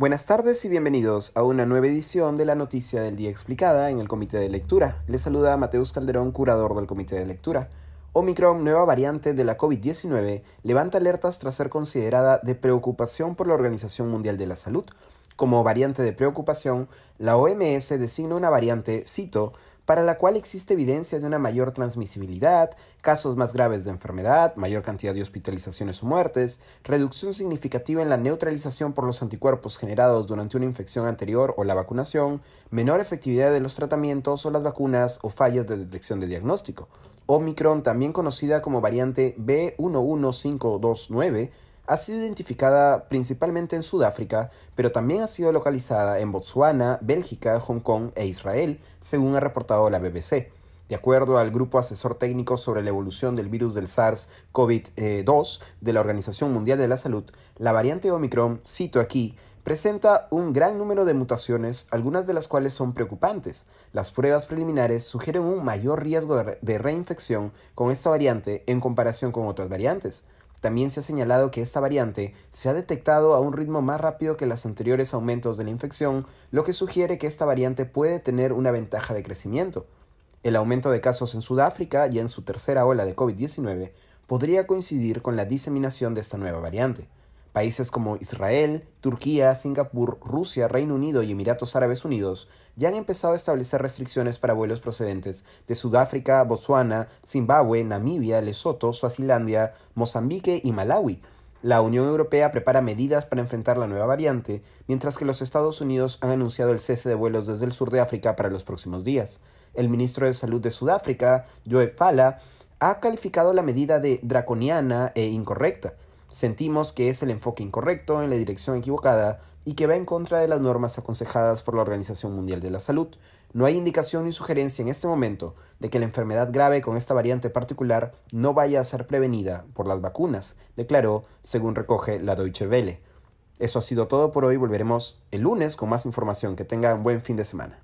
Buenas tardes y bienvenidos a una nueva edición de la Noticia del Día Explicada en el Comité de Lectura. Les saluda Mateus Calderón, curador del Comité de Lectura. Omicron, nueva variante de la COVID-19, levanta alertas tras ser considerada de preocupación por la Organización Mundial de la Salud. Como variante de preocupación, la OMS designa una variante, cito, para la cual existe evidencia de una mayor transmisibilidad, casos más graves de enfermedad, mayor cantidad de hospitalizaciones o muertes, reducción significativa en la neutralización por los anticuerpos generados durante una infección anterior o la vacunación, menor efectividad de los tratamientos o las vacunas o fallas de detección de diagnóstico. Omicron, también conocida como variante B11529, ha sido identificada principalmente en Sudáfrica, pero también ha sido localizada en Botsuana, Bélgica, Hong Kong e Israel, según ha reportado la BBC. De acuerdo al Grupo Asesor Técnico sobre la Evolución del Virus del SARS-CoV-2 de la Organización Mundial de la Salud, la variante Omicron, cito aquí, presenta un gran número de mutaciones, algunas de las cuales son preocupantes. Las pruebas preliminares sugieren un mayor riesgo de reinfección con esta variante en comparación con otras variantes. También se ha señalado que esta variante se ha detectado a un ritmo más rápido que los anteriores aumentos de la infección, lo que sugiere que esta variante puede tener una ventaja de crecimiento. El aumento de casos en Sudáfrica y en su tercera ola de COVID-19 podría coincidir con la diseminación de esta nueva variante. Países como Israel, Turquía, Singapur, Rusia, Reino Unido y Emiratos Árabes Unidos ya han empezado a establecer restricciones para vuelos procedentes de Sudáfrica, Botsuana, Zimbabue, Namibia, Lesoto, Suazilandia, Mozambique y Malawi. La Unión Europea prepara medidas para enfrentar la nueva variante, mientras que los Estados Unidos han anunciado el cese de vuelos desde el sur de África para los próximos días. El ministro de Salud de Sudáfrica, Joe Fala, ha calificado la medida de draconiana e incorrecta Sentimos que es el enfoque incorrecto en la dirección equivocada y que va en contra de las normas aconsejadas por la Organización Mundial de la Salud. No hay indicación ni sugerencia en este momento de que la enfermedad grave con esta variante particular no vaya a ser prevenida por las vacunas, declaró, según recoge la Deutsche Welle. Eso ha sido todo por hoy, volveremos el lunes con más información. Que tengan buen fin de semana.